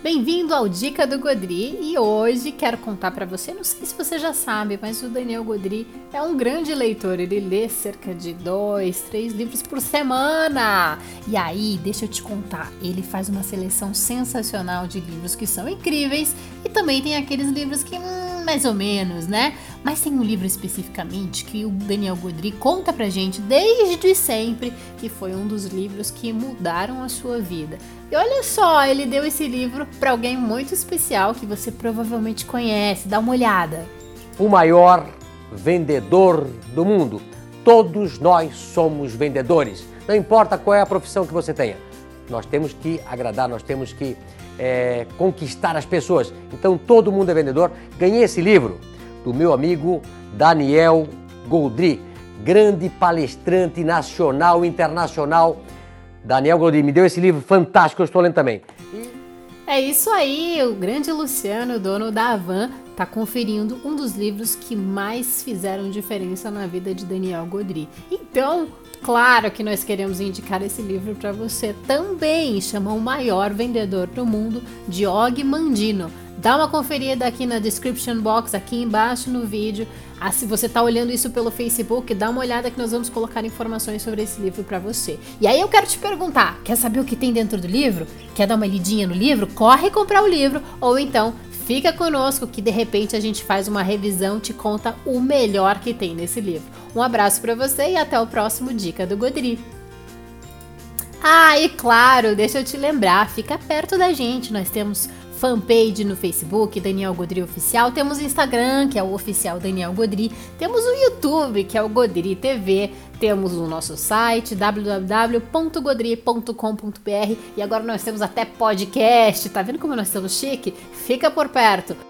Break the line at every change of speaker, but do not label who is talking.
Bem-vindo ao Dica do Godri e hoje quero contar para você, não sei se você já sabe, mas o Daniel Godri é um grande leitor, ele lê cerca de dois, três livros por semana. E aí, deixa eu te contar, ele faz uma seleção sensacional de livros que são incríveis e também tem aqueles livros que hum, mais ou menos, né? Mas tem um livro especificamente que o Daniel Godri conta pra gente desde sempre que foi um dos livros que mudaram a sua vida. E olha só, ele deu esse livro para alguém muito especial que você provavelmente conhece. Dá uma olhada.
O maior vendedor do mundo. Todos nós somos vendedores. Não importa qual é a profissão que você tenha. Nós temos que agradar, nós temos que é, conquistar as pessoas. Então todo mundo é vendedor. Ganhei esse livro do meu amigo Daniel Goldri, grande palestrante nacional e internacional Daniel Goldin me deu esse livro fantástico, eu estou lendo também.
É isso aí, o grande Luciano, dono da Avan, está conferindo um dos livros que mais fizeram diferença na vida de Daniel Godri. Então, claro que nós queremos indicar esse livro para você também. Chama O Maior Vendedor do Mundo, de Og Mandino. Dá uma conferida aqui na description box, aqui embaixo no vídeo. Ah, se você está olhando isso pelo Facebook, dá uma olhada que nós vamos colocar informações sobre esse livro para você. E aí eu quero te perguntar, quer saber o que tem dentro do livro? Quer dar uma lidinha no livro? Corre comprar o livro ou então fica conosco que de repente a gente faz uma revisão, te conta o melhor que tem nesse livro. Um abraço para você e até o próximo Dica do Godri. Ah, e claro, deixa eu te lembrar, fica perto da gente. Nós temos fanpage no Facebook, Daniel Godri Oficial. Temos o Instagram, que é o oficial Daniel Godri. Temos o YouTube, que é o Godri TV. Temos o nosso site www.godri.com.br e agora nós temos até podcast. Tá vendo como nós estamos chique? Fica por perto.